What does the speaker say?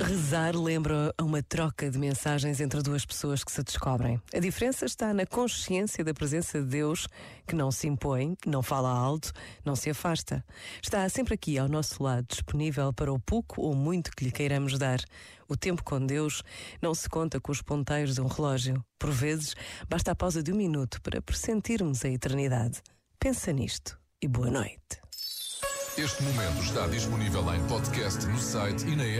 Rezar lembra uma troca de mensagens entre duas pessoas que se descobrem. A diferença está na consciência da presença de Deus, que não se impõe, não fala alto, não se afasta. Está sempre aqui ao nosso lado, disponível para o pouco ou muito que lhe queiramos dar. O tempo com Deus não se conta com os ponteiros de um relógio. Por vezes, basta a pausa de um minuto para pressentirmos a eternidade. Pensa nisto e boa noite. Este momento está disponível em podcast no site e na app.